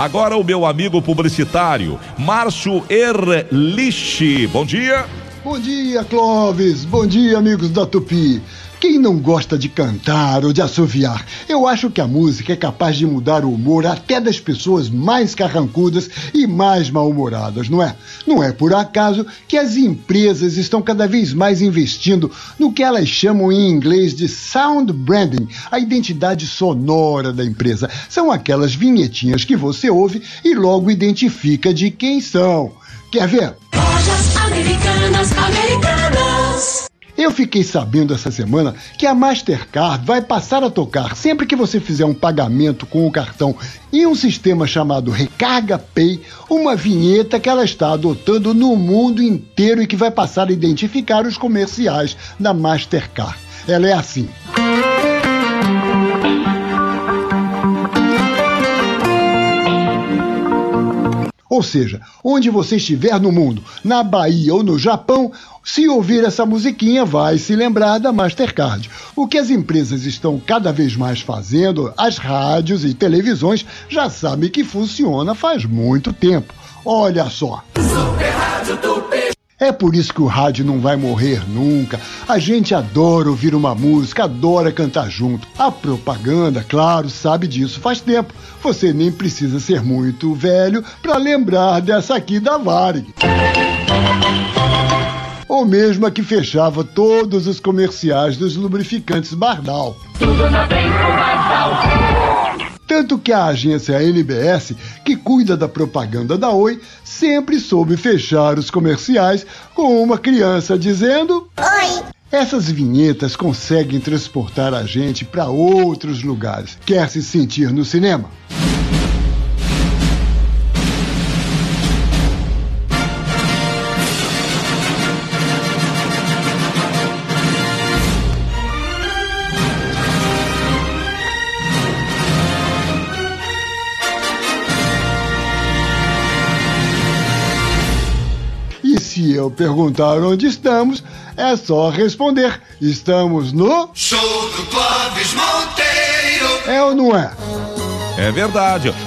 Agora o meu amigo publicitário, Márcio Erlich. Bom dia. Bom dia, Clóvis. Bom dia, amigos da Tupi. Quem não gosta de cantar ou de assoviar? Eu acho que a música é capaz de mudar o humor até das pessoas mais carrancudas e mais mal-humoradas, não é? Não é por acaso que as empresas estão cada vez mais investindo no que elas chamam em inglês de sound branding, a identidade sonora da empresa. São aquelas vinhetinhas que você ouve e logo identifica de quem são. Quer ver? Lojas Americanas, Americanas. Eu fiquei sabendo essa semana que a Mastercard vai passar a tocar sempre que você fizer um pagamento com o cartão em um sistema chamado Recarga Pay, uma vinheta que ela está adotando no mundo inteiro e que vai passar a identificar os comerciais da Mastercard. Ela é assim. Ou seja, onde você estiver no mundo, na Bahia ou no Japão, se ouvir essa musiquinha, vai se lembrar da Mastercard. O que as empresas estão cada vez mais fazendo, as rádios e televisões já sabem que funciona faz muito tempo. Olha só. É por isso que o rádio não vai morrer nunca. A gente adora ouvir uma música, adora cantar junto. A propaganda, claro, sabe disso faz tempo. Você nem precisa ser muito velho para lembrar dessa aqui da Varig. Ou mesmo a que fechava todos os comerciais dos lubrificantes Bardal. Tanto que a agência NBS, que cuida da propaganda da Oi, sempre soube fechar os comerciais com uma criança dizendo: Oi! Essas vinhetas conseguem transportar a gente para outros lugares. Quer se sentir no cinema? Se eu perguntar onde estamos, é só responder: estamos no. Show do Clóvis Monteiro. É ou não é? É verdade.